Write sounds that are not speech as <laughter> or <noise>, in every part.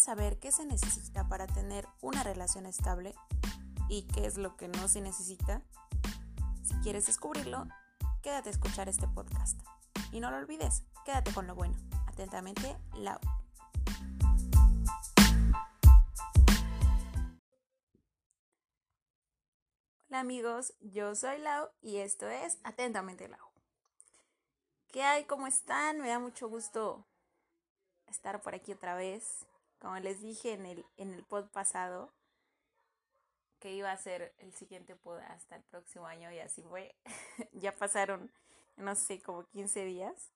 ¿Quieres saber qué se necesita para tener una relación estable y qué es lo que no se necesita? Si quieres descubrirlo, quédate a escuchar este podcast. Y no lo olvides, quédate con lo bueno. Atentamente, Lau. Hola amigos, yo soy Lau y esto es Atentamente Lau. ¿Qué hay? ¿Cómo están? Me da mucho gusto estar por aquí otra vez. Como les dije en el, en el pod pasado, que iba a ser el siguiente pod hasta el próximo año y así fue. <laughs> ya pasaron, no sé, como 15 días.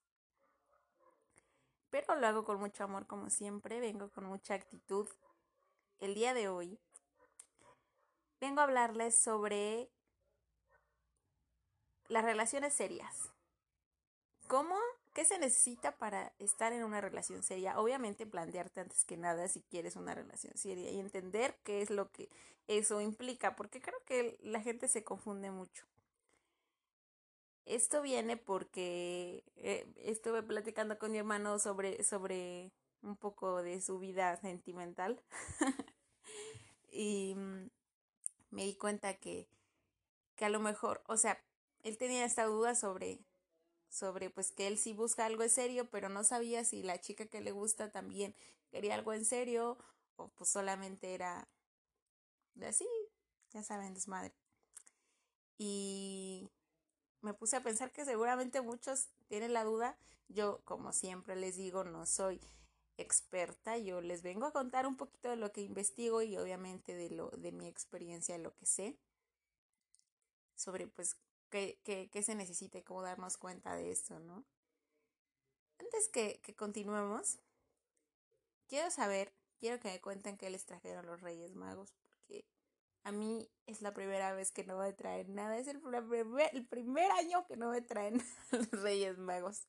Pero lo hago con mucho amor como siempre, vengo con mucha actitud. El día de hoy vengo a hablarles sobre las relaciones serias. ¿Cómo ¿Qué se necesita para estar en una relación seria? Obviamente plantearte antes que nada si quieres una relación seria y entender qué es lo que eso implica, porque creo que la gente se confunde mucho. Esto viene porque eh, estuve platicando con mi hermano sobre, sobre un poco de su vida sentimental <laughs> y mm, me di cuenta que, que a lo mejor, o sea, él tenía esta duda sobre sobre pues que él sí busca algo en serio, pero no sabía si la chica que le gusta también quería algo en serio o pues solamente era así, ya saben, desmadre. Y me puse a pensar que seguramente muchos tienen la duda. Yo, como siempre les digo, no soy experta, yo les vengo a contar un poquito de lo que investigo y obviamente de lo de mi experiencia, lo que sé sobre pues qué, se necesita y cómo darnos cuenta de esto, ¿no? Antes que, que continuemos, quiero saber, quiero que me cuenten qué les trajeron los Reyes Magos, porque a mí es la primera vez que no me traen nada, es el primer, el primer año que no me traen <laughs> los Reyes Magos.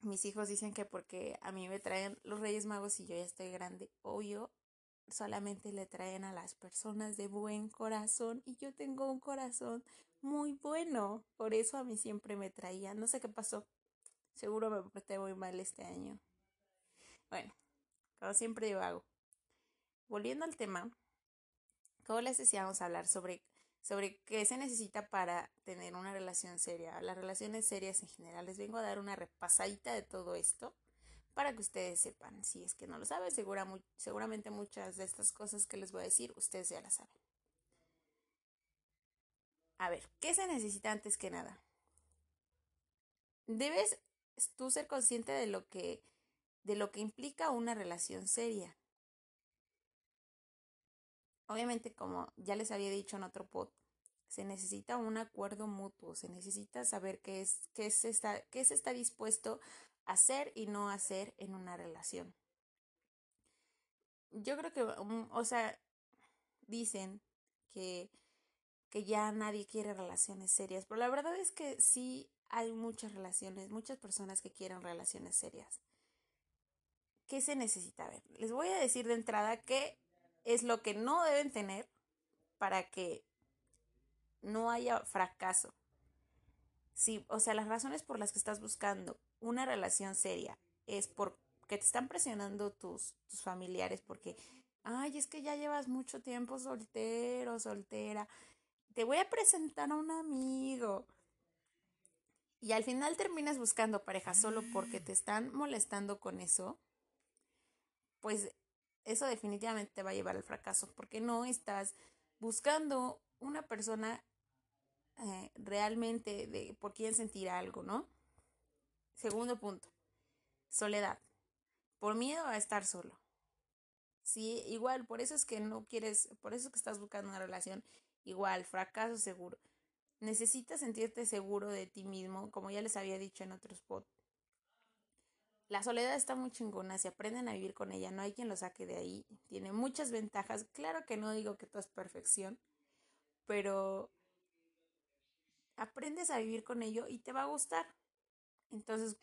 Mis hijos dicen que porque a mí me traen los Reyes Magos y yo ya estoy grande, obvio, solamente le traen a las personas de buen corazón y yo tengo un corazón muy bueno. Por eso a mí siempre me traían. No sé qué pasó. Seguro me porté muy mal este año. Bueno, como siempre yo hago. Volviendo al tema, como les decíamos hablar sobre, sobre qué se necesita para tener una relación seria. Las relaciones serias en general. Les vengo a dar una repasadita de todo esto para que ustedes sepan. Si es que no lo saben, seguramente muchas de estas cosas que les voy a decir, ustedes ya las saben. A ver, ¿qué se necesita antes que nada? Debes tú ser consciente de lo que, de lo que implica una relación seria. Obviamente, como ya les había dicho en otro pod, se necesita un acuerdo mutuo, se necesita saber qué es, qué se está, qué se está dispuesto hacer y no hacer en una relación. Yo creo que, mm, o sea, dicen que, que ya nadie quiere relaciones serias, pero la verdad es que sí hay muchas relaciones, muchas personas que quieren relaciones serias. ¿Qué se necesita ver? Les voy a decir de entrada qué es lo que no deben tener para que no haya fracaso. Sí, o sea, las razones por las que estás buscando una relación seria es porque te están presionando tus, tus familiares porque, ay, es que ya llevas mucho tiempo soltero, soltera, te voy a presentar a un amigo. Y al final terminas buscando pareja solo porque te están molestando con eso, pues eso definitivamente te va a llevar al fracaso porque no estás buscando una persona eh, realmente de por quién sentir algo, ¿no? Segundo punto, soledad. Por miedo a estar solo. Sí, igual, por eso es que no quieres, por eso es que estás buscando una relación, igual, fracaso seguro. Necesitas sentirte seguro de ti mismo, como ya les había dicho en otro spot. La soledad está muy chingona, si aprenden a vivir con ella, no hay quien lo saque de ahí. Tiene muchas ventajas. Claro que no digo que todo es perfección, pero aprendes a vivir con ello y te va a gustar. Entonces,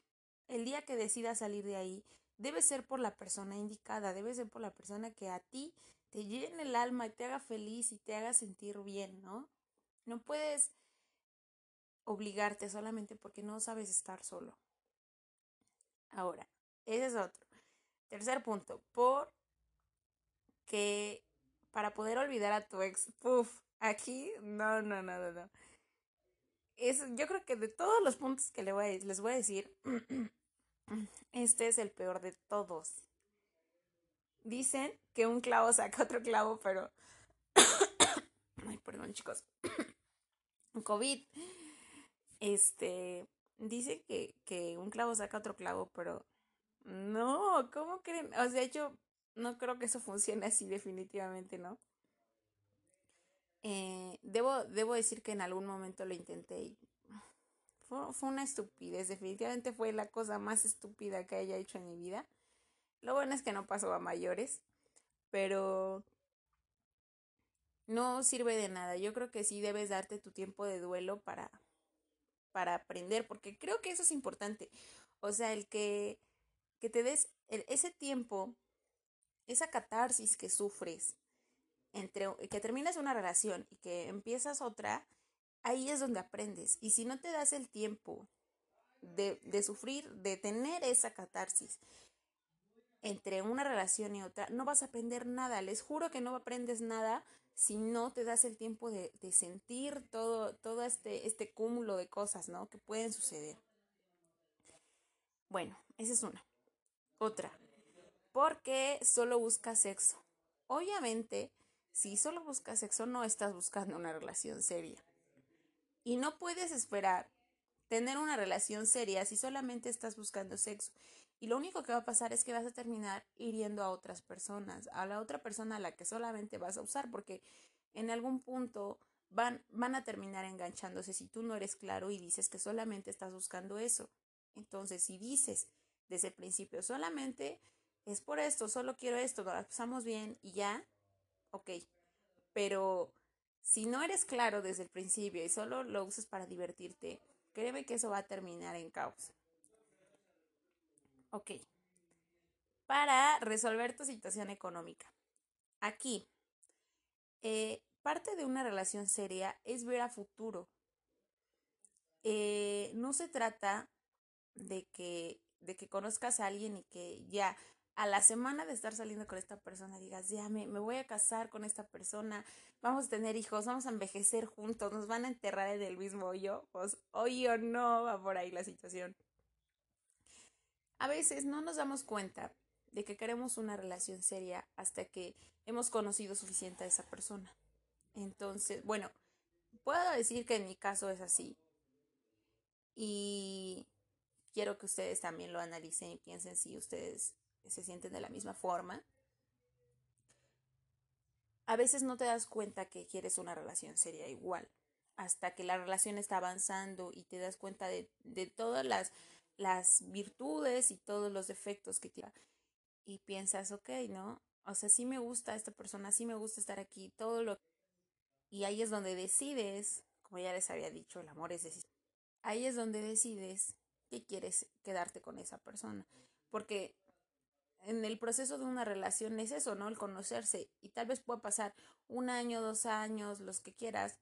el día que decidas salir de ahí, debe ser por la persona indicada, debe ser por la persona que a ti te llene el alma y te haga feliz y te haga sentir bien, ¿no? No puedes obligarte solamente porque no sabes estar solo. Ahora, ese es otro. Tercer punto, por que para poder olvidar a tu ex, puff, aquí, no, no, no, no, no. Es, yo creo que de todos los puntos que les voy a, decir, <clears throat> este es el peor de todos. Dicen que un clavo saca otro clavo, pero... <coughs> Ay, perdón chicos. <coughs> COVID. Este, dice que, que un clavo saca otro clavo, pero no, ¿cómo creen? O sea, yo no creo que eso funcione así definitivamente, ¿no? Eh, debo, debo decir que en algún momento lo intenté y fue, fue, una estupidez, definitivamente fue la cosa más estúpida que haya hecho en mi vida. Lo bueno es que no pasó a mayores, pero no sirve de nada. Yo creo que sí debes darte tu tiempo de duelo para, para aprender, porque creo que eso es importante. O sea, el que, que te des ese tiempo, esa catarsis que sufres, entre que terminas una relación y que empiezas otra, ahí es donde aprendes. Y si no te das el tiempo de, de sufrir, de tener esa catarsis entre una relación y otra, no vas a aprender nada. Les juro que no aprendes nada si no te das el tiempo de, de sentir todo, todo este, este cúmulo de cosas, ¿no? Que pueden suceder. Bueno, esa es una. Otra, porque solo buscas sexo. Obviamente, si solo buscas sexo, no estás buscando una relación seria. Y no puedes esperar tener una relación seria si solamente estás buscando sexo. Y lo único que va a pasar es que vas a terminar hiriendo a otras personas, a la otra persona a la que solamente vas a usar, porque en algún punto van, van a terminar enganchándose si tú no eres claro y dices que solamente estás buscando eso. Entonces, si dices desde el principio solamente es por esto, solo quiero esto, nos pasamos bien y ya, ok. Pero si no eres claro desde el principio y solo lo usas para divertirte, créeme que eso va a terminar en caos. Ok. Para resolver tu situación económica. Aquí, eh, parte de una relación seria es ver a futuro. Eh, no se trata de que, de que conozcas a alguien y que ya a la semana de estar saliendo con esta persona digas, ya me, me voy a casar con esta persona, vamos a tener hijos, vamos a envejecer juntos, nos van a enterrar en el mismo hoyo. Pues hoy o no va por ahí la situación. A veces no nos damos cuenta de que queremos una relación seria hasta que hemos conocido suficiente a esa persona. Entonces, bueno, puedo decir que en mi caso es así. Y quiero que ustedes también lo analicen y piensen si ustedes se sienten de la misma forma. A veces no te das cuenta que quieres una relación seria igual, hasta que la relación está avanzando y te das cuenta de, de todas las las virtudes y todos los defectos que tiene. Y piensas, ok, ¿no? O sea, sí me gusta esta persona, sí me gusta estar aquí, todo lo... Y ahí es donde decides, como ya les había dicho, el amor es decisión. Ahí es donde decides que quieres quedarte con esa persona. Porque en el proceso de una relación es eso, ¿no? El conocerse. Y tal vez pueda pasar un año, dos años, los que quieras,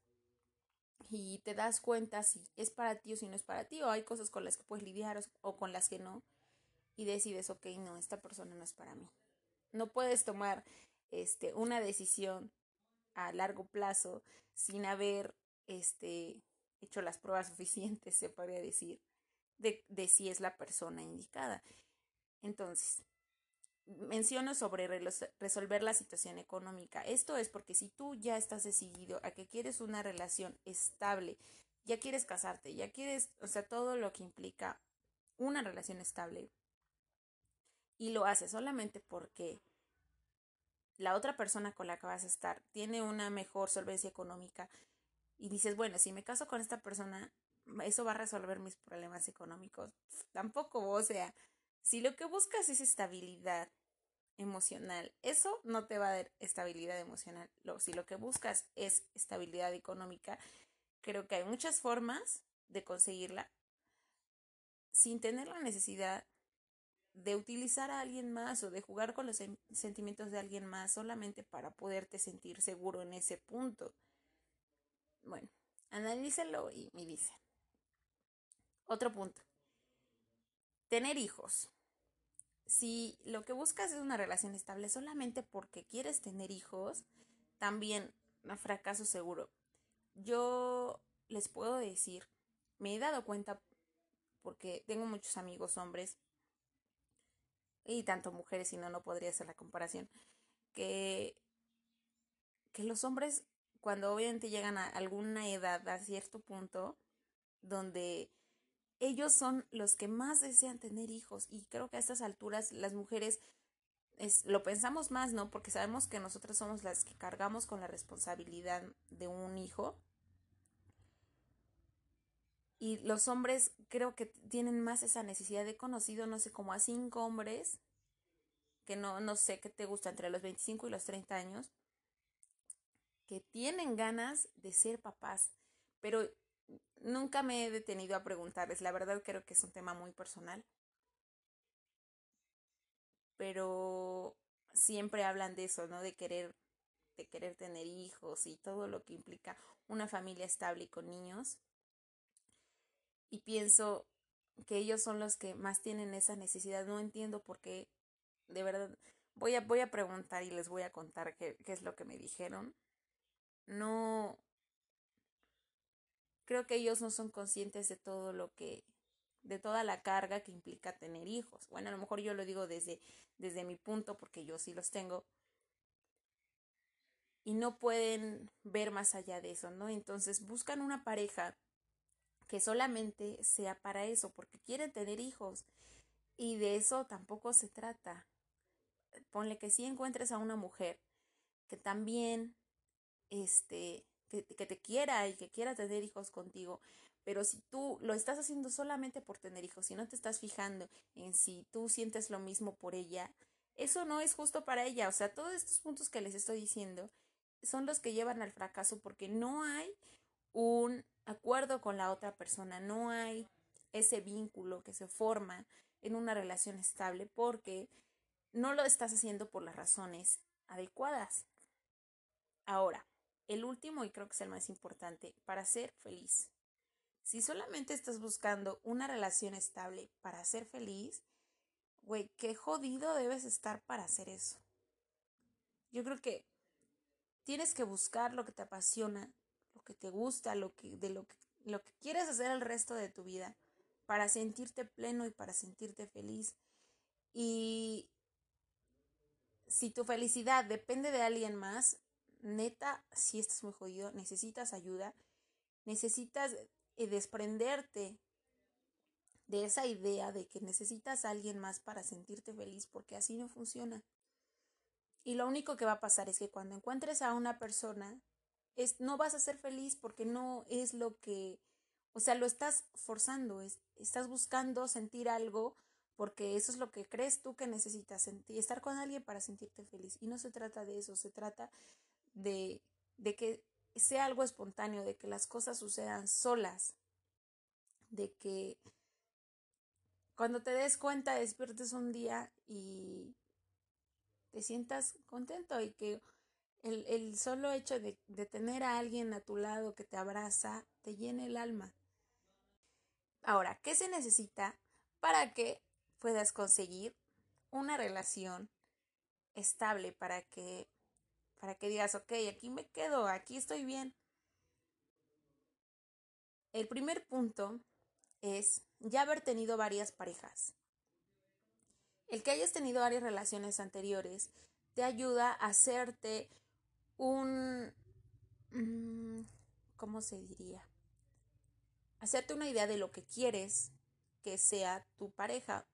y te das cuenta si es para ti o si no es para ti, o hay cosas con las que puedes lidiar o con las que no, y decides, ok, no, esta persona no es para mí. No puedes tomar este, una decisión a largo plazo sin haber este, hecho las pruebas <laughs> suficientes, se podría decir, de, de si es la persona indicada. Entonces, menciono sobre resolver la situación económica. Esto es porque si tú ya estás decidido a que quieres una relación estable, ya quieres casarte, ya quieres, o sea, todo lo que implica una relación estable, y lo haces solamente porque la otra persona con la que vas a estar tiene una mejor solvencia económica y dices, bueno, si me caso con esta persona, eso va a resolver mis problemas económicos. Tampoco, o sea, si lo que buscas es estabilidad emocional. Eso no te va a dar estabilidad emocional. si lo que buscas es estabilidad económica, creo que hay muchas formas de conseguirla sin tener la necesidad de utilizar a alguien más o de jugar con los sentimientos de alguien más solamente para poderte sentir seguro en ese punto. Bueno, analícelo y me dice. Otro punto. Tener hijos si lo que buscas es una relación estable solamente porque quieres tener hijos, también fracaso seguro. Yo les puedo decir, me he dado cuenta porque tengo muchos amigos hombres y tanto mujeres, si no, no podría ser la comparación, que, que los hombres cuando obviamente llegan a alguna edad, a cierto punto, donde ellos son los que más desean tener hijos y creo que a estas alturas las mujeres es, lo pensamos más, ¿no? Porque sabemos que nosotras somos las que cargamos con la responsabilidad de un hijo. Y los hombres creo que tienen más esa necesidad de conocido, no sé, como a cinco hombres, que no, no sé qué te gusta, entre los 25 y los 30 años, que tienen ganas de ser papás. Pero nunca me he detenido a preguntarles, la verdad creo que es un tema muy personal. Pero siempre hablan de eso, ¿no? De querer de querer tener hijos y todo lo que implica una familia estable y con niños. Y pienso que ellos son los que más tienen esa necesidad. No entiendo por qué, de verdad, voy a, voy a preguntar y les voy a contar qué, qué es lo que me dijeron. No, creo que ellos no son conscientes de todo lo que, de toda la carga que implica tener hijos. Bueno, a lo mejor yo lo digo desde, desde mi punto, porque yo sí los tengo. Y no pueden ver más allá de eso, ¿no? Entonces buscan una pareja que solamente sea para eso, porque quieren tener hijos. Y de eso tampoco se trata. Ponle que si encuentres a una mujer que también este, que, te quiera y que quiera tener hijos contigo. Pero si tú lo estás haciendo solamente por tener hijos, si no te estás fijando en si tú sientes lo mismo por ella, eso no es justo para ella. O sea, todos estos puntos que les estoy diciendo son los que llevan al fracaso porque no hay un acuerdo con la otra persona, no hay ese vínculo que se forma en una relación estable porque no lo estás haciendo por las razones adecuadas. Ahora, el último, y creo que es el más importante, para ser feliz. Si solamente estás buscando una relación estable para ser feliz, güey, qué jodido debes estar para hacer eso. Yo creo que tienes que buscar lo que te apasiona, lo que te gusta, lo que, de lo que, lo que quieres hacer el resto de tu vida, para sentirte pleno y para sentirte feliz. Y si tu felicidad depende de alguien más, neta, si estás muy jodido, necesitas ayuda, necesitas eh, desprenderte de esa idea de que necesitas a alguien más para sentirte feliz, porque así no funciona. Y lo único que va a pasar es que cuando encuentres a una persona, es, no vas a ser feliz porque no es lo que, o sea, lo estás forzando, es, estás buscando sentir algo porque eso es lo que crees tú que necesitas sentir, estar con alguien para sentirte feliz. Y no se trata de eso, se trata de, de que sea algo espontáneo, de que las cosas sucedan solas, de que cuando te des cuenta despiertes un día y te sientas contento y que el, el solo hecho de, de, tener a alguien a tu lado que te abraza te llene el alma. Ahora, ¿qué se necesita para que puedas conseguir una relación estable, para que para que digas, ok, aquí me quedo, aquí estoy bien. El primer punto es ya haber tenido varias parejas. El que hayas tenido varias relaciones anteriores te ayuda a hacerte un... Mm, ¿Cómo se diría? Hacerte una idea de lo que quieres que sea tu pareja.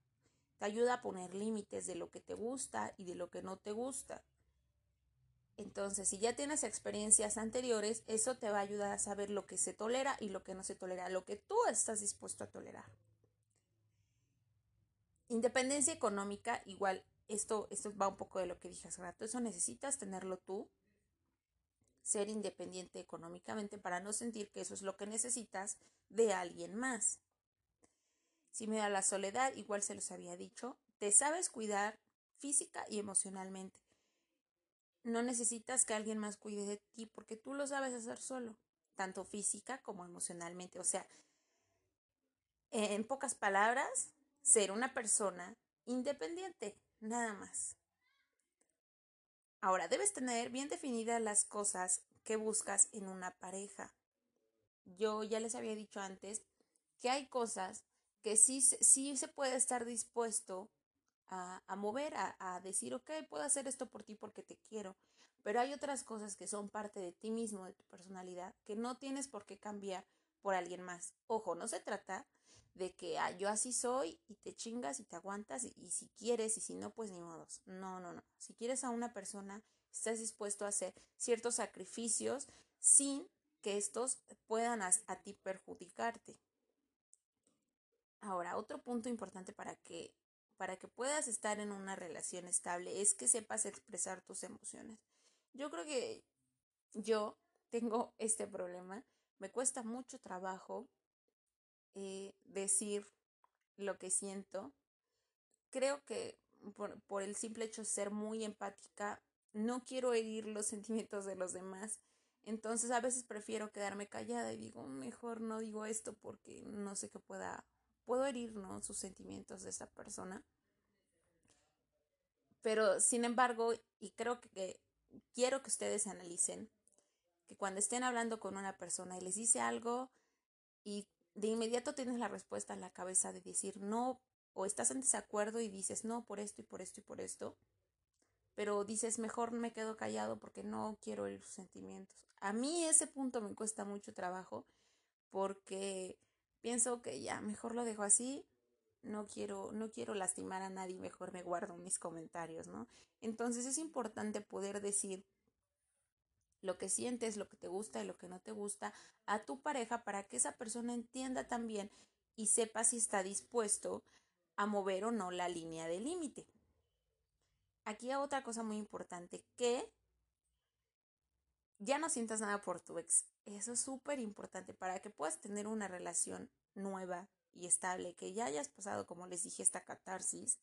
Te ayuda a poner límites de lo que te gusta y de lo que no te gusta. Entonces, si ya tienes experiencias anteriores, eso te va a ayudar a saber lo que se tolera y lo que no se tolera, lo que tú estás dispuesto a tolerar. Independencia económica, igual, esto, esto va un poco de lo que dije hace rato, eso necesitas tenerlo tú, ser independiente económicamente para no sentir que eso es lo que necesitas de alguien más. Si me da la soledad, igual se los había dicho, te sabes cuidar física y emocionalmente no necesitas que alguien más cuide de ti porque tú lo sabes hacer solo, tanto física como emocionalmente. O sea, en pocas palabras, ser una persona independiente, nada más. Ahora, debes tener bien definidas las cosas que buscas en una pareja. Yo ya les había dicho antes que hay cosas que sí, sí se puede estar dispuesto a, mover, a, a decir, ok, puedo hacer esto por ti porque te quiero, pero hay otras cosas que son parte de ti mismo, de tu personalidad, que no tienes por qué cambiar por alguien más. Ojo, no se trata de que ah, yo así soy y te chingas y te aguantas y, si quieres y si no, pues ni modos. No, no, no. Si quieres a una persona, estás dispuesto a hacer ciertos sacrificios sin que estos puedan a, a ti perjudicarte. Ahora, otro punto importante para que para que puedas estar en una relación estable es que sepas expresar tus emociones. Yo creo que yo tengo este problema. Me cuesta mucho trabajo eh, decir lo que siento. Creo que por, por el simple hecho de ser muy empática, no quiero herir los <laughs> sentimientos de los demás. Entonces a veces prefiero quedarme callada y digo, mejor no digo esto porque no sé qué pueda, puedo herir, ¿no? Sus sentimientos de esa persona. Pero sin embargo, y creo que quiero que ustedes analicen que cuando estén hablando con una persona y les dice algo y de inmediato tienes la respuesta en la cabeza de decir no o estás en desacuerdo y dices no por esto y por esto y por esto, pero dices mejor me quedo callado porque no quiero herir sus sentimientos. A mí ese punto me cuesta mucho trabajo porque pienso que ya mejor lo dejo así no quiero, no quiero lastimar a nadie, mejor me guardo mis comentarios, ¿no? Entonces es importante poder decir lo que sientes, lo que te gusta y lo que no te gusta a tu pareja para que esa persona entienda también y sepa si está dispuesto a mover o no la línea de límite. Aquí hay otra cosa muy importante, que ya no sientas nada por tu ex. Eso es súper importante para que puedas tener una relación nueva, y estable, que ya hayas pasado, como les dije, esta catarsis,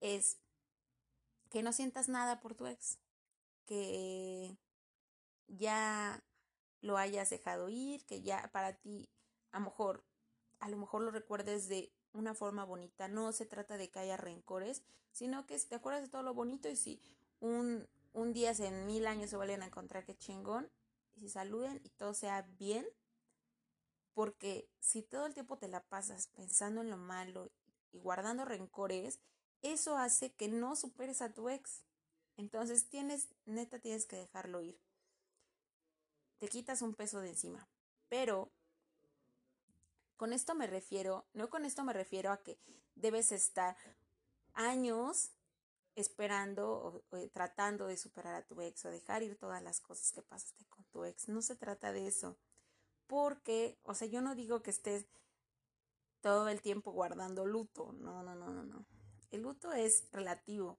es que no sientas nada por tu ex, que ya lo hayas dejado ir, que ya para ti, a lo mejor, a lo mejor lo recuerdes de una forma bonita. No se trata de que haya rencores, sino que te acuerdas de todo lo bonito y si un, un día en mil años se vuelven a encontrar que chingón, y si saluden y todo sea bien, porque si todo el tiempo te la pasas pensando en lo malo y guardando rencores, eso hace que no superes a tu ex. Entonces tienes, neta, tienes que dejarlo ir. Te quitas un peso de encima. Pero con esto me refiero, no con esto me refiero a que debes estar años esperando o, tratando de superar a tu ex o dejar ir todas las cosas que pasaste con tu ex. No se trata de eso porque, o sea, yo no digo que estés todo el tiempo guardando luto, no, no, no, no, no. El luto es relativo.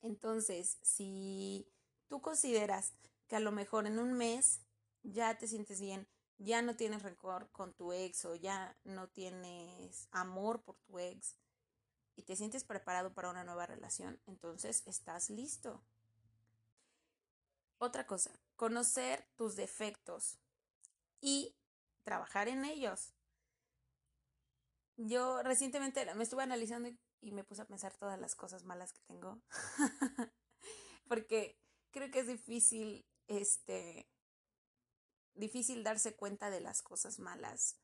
Entonces, si tú consideras que a lo mejor en un mes ya te sientes bien, ya no tienes rencor con tu ex o ya no tienes amor por tu ex y te sientes preparado para una nueva relación, entonces estás listo. Otra cosa, conocer tus defectos y trabajar en ellos. Yo recientemente me estuve analizando y, me puse a pensar todas las cosas malas que tengo. <laughs> Porque creo que es difícil, este, difícil darse cuenta de las cosas malas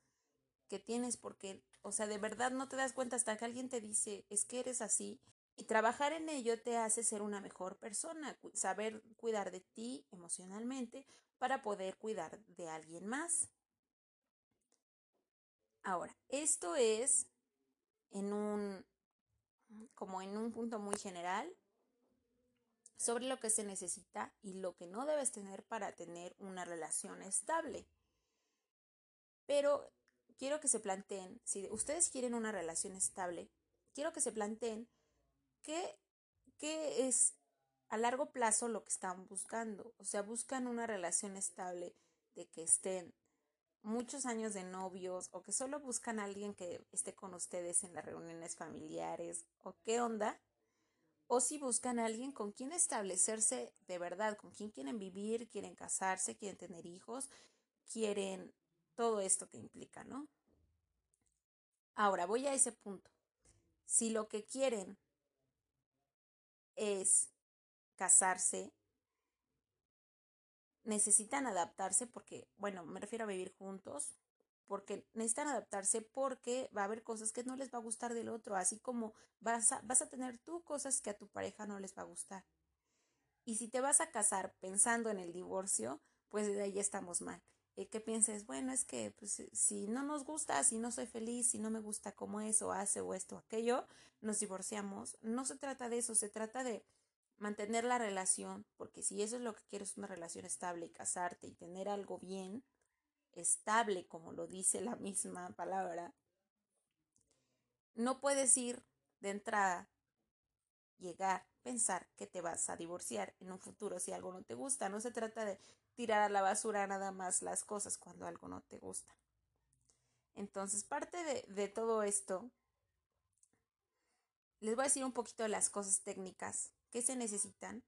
que tienes porque, o sea, de verdad no te das cuenta hasta que alguien te dice, es que eres así. Y trabajar en ello te hace ser una mejor persona, saber cuidar de ti emocionalmente para poder cuidar de alguien más. Ahora, esto es en un como en un punto muy general sobre lo que se necesita y lo que no debes tener para tener una relación estable. Pero quiero que se planteen, si ustedes quieren una relación estable, quiero que se planteen qué, qué es a largo plazo lo que están buscando. O sea, buscan una relación estable de que estén muchos años de novios o que solo buscan a alguien que esté con ustedes en las reuniones familiares o qué onda. O si buscan a alguien con quien establecerse de verdad, con quien quieren vivir, quieren casarse, quieren tener hijos, quieren todo esto que implica, ¿no? Ahora voy a ese punto. Si lo que quieren es casarse, necesitan adaptarse porque, bueno, me refiero a vivir juntos, porque necesitan adaptarse porque va a haber cosas que no les va a gustar del otro, así como vas a, tener tú cosas que a tu pareja no les va a gustar. Y si te vas a casar pensando en el divorcio, pues de ahí estamos mal. Eh, que pienses, bueno, es que pues, si no nos gusta, si no soy feliz, si no me gusta cómo es o hace o esto o aquello, nos divorciamos. No se trata de eso, se trata de mantener la relación, porque si eso es lo que quieres, una relación estable y casarte y tener algo bien, estable, como lo dice la misma palabra, no puedes ir de entrada, llegar, pensar que te vas a divorciar en un futuro si algo no te gusta. No se trata de tirar a la basura nada más las cosas cuando algo no te gusta. Entonces, parte de, de todo esto, les voy a decir un poquito de las cosas técnicas que se necesitan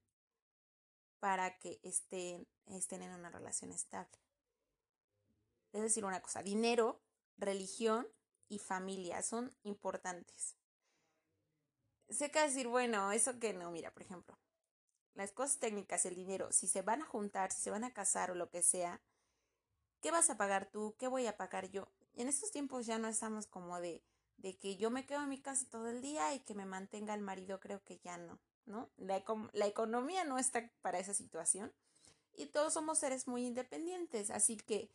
para que estén, estén en una relación estable. Es decir, una cosa, dinero, religión y familia son importantes. Que decir, bueno, eso que no, mira, por ejemplo, las cosas técnicas, el dinero, si se van a juntar, si se van a casar o lo que sea, ¿qué vas a pagar tú? ¿Qué voy a pagar yo? En estos tiempos ya no estamos como de, de que yo me quedo en mi casa todo el día y que me mantenga el marido, creo que ya no, ¿no? La, la economía no está para esa situación y todos somos seres muy independientes, así que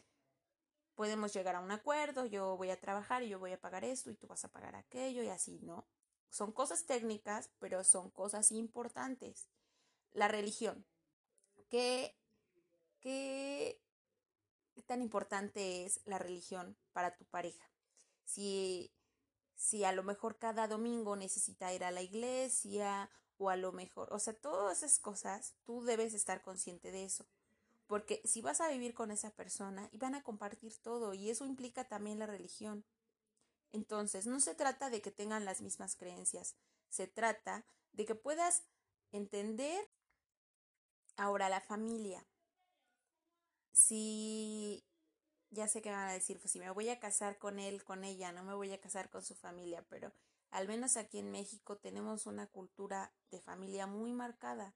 podemos llegar a un acuerdo, yo voy a trabajar y yo voy a pagar esto y tú vas a pagar aquello y así, ¿no? Son cosas técnicas, pero son cosas importantes. La religión. ¿Qué, qué tan importante es la religión para tu pareja? Si, si a lo mejor cada domingo necesita ir a la iglesia o a lo mejor, o sea, todas esas cosas, tú debes estar consciente de eso. Porque si vas a vivir con esa persona y van a compartir todo y eso implica también la religión. Entonces, no se trata de que tengan las mismas creencias, se trata de que puedas entender ahora la familia. Si ya sé que van a decir, pues si me voy a casar con él, con ella, no me voy a casar con su familia, pero al menos aquí en México tenemos una cultura de familia muy marcada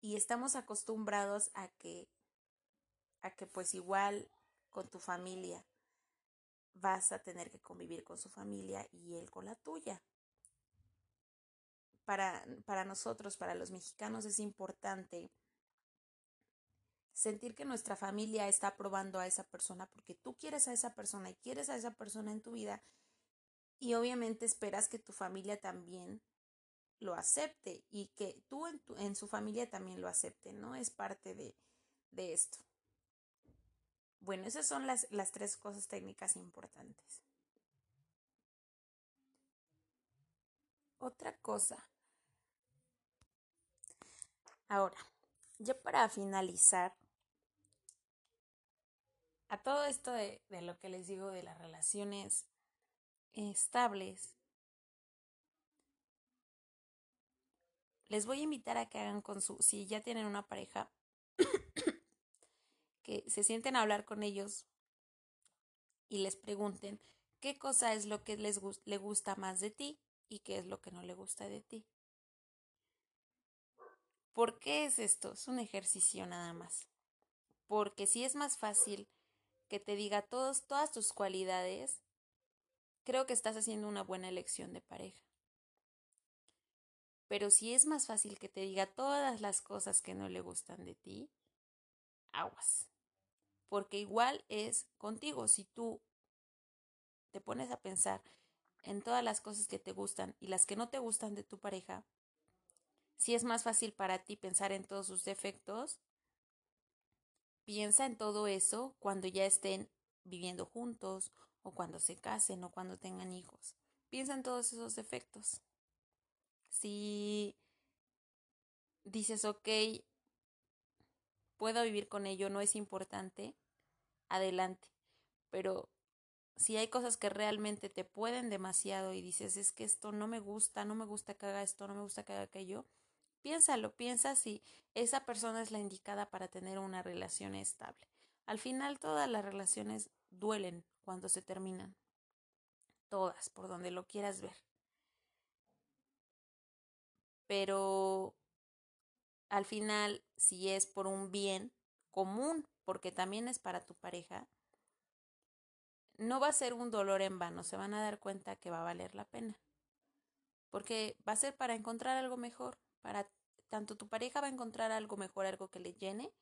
y estamos acostumbrados a que a que pues igual con tu familia vas a tener que convivir con su familia y él con la tuya. Para, para nosotros, para los mexicanos, es importante sentir que nuestra familia está aprobando a esa persona porque tú quieres a esa persona y quieres a esa persona en tu vida y obviamente esperas que tu familia también lo acepte y que tú en, en su familia también lo acepte, ¿no? Es parte de, de esto. Bueno, esas son las, las tres cosas técnicas importantes. Otra cosa. Ahora, ya para finalizar, a todo esto de, de, lo que les digo de las relaciones estables, les voy a invitar a que hagan con su, si ya tienen una pareja, que se sienten a hablar con ellos y les pregunten qué cosa es lo que les le gusta más de ti y qué es lo que no le gusta de ti. ¿Por qué es esto? Es un ejercicio nada más. Porque si es más fácil que te diga todos, todas tus cualidades, creo que estás haciendo una buena elección de pareja. Pero si es más fácil que te diga todas las cosas que no le gustan de ti, aguas porque igual es contigo. Si tú te pones a pensar en todas las cosas que te gustan y las que no te gustan de tu pareja, si es más fácil para ti pensar en todos sus defectos, piensa en todo eso cuando ya estén viviendo juntos o cuando se casen o cuando tengan hijos. Piensa en todos esos defectos. Si dices, ok, puedo vivir con ello, no es importante, adelante. Pero si hay cosas que realmente te pueden demasiado y dices, es que esto no me gusta, no me gusta que haga esto, no me gusta que haga aquello, piénsalo, piensa si esa persona es la indicada para tener una relación estable. Al final todas las relaciones duelen cuando se terminan. Todas, por donde lo quieras ver. pero al final, si es por un bien común, porque también es para tu pareja, no va a ser un dolor en vano, se van a dar cuenta que va a valer la pena. Porque va a ser para encontrar algo mejor, para tanto tu pareja va a encontrar algo mejor, algo que le llene,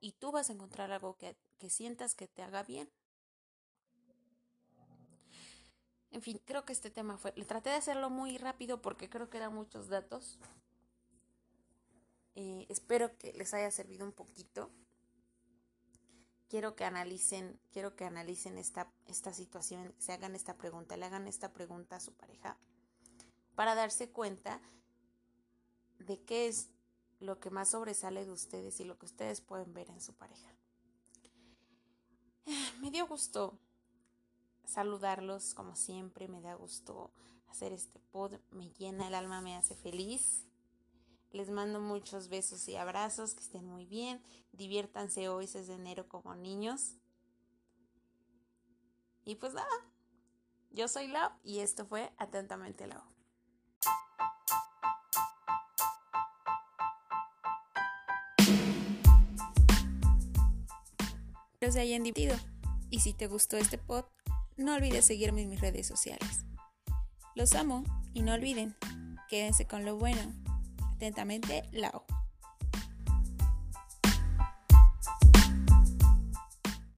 y tú vas a encontrar algo que, que sientas que te haga bien. En fin, creo que este tema fue. Le traté de hacerlo muy rápido porque creo que eran muchos datos. Eh, espero que les haya servido un poquito quiero que analicen, quiero que analicen esta, esta situación, se hagan esta pregunta, le hagan esta pregunta a su pareja para darse cuenta de qué es lo que más sobresale de ustedes y lo que ustedes pueden ver en su pareja. <sighs> Me dio gusto saludarlos como siempre, me da gusto hacer este pod, me llena el alma, me hace feliz. Les mando muchos besos y abrazos, que estén muy bien. Diviértanse hoy, 6 de enero, como niños. Y pues nada, yo soy Lau y esto fue Atentamente Lau. Espero se hayan divertido. Y si te gustó este pod, no olvides seguirme en mis redes sociales. Los amo y no olviden, quédense con lo bueno. Atentamente, Lao.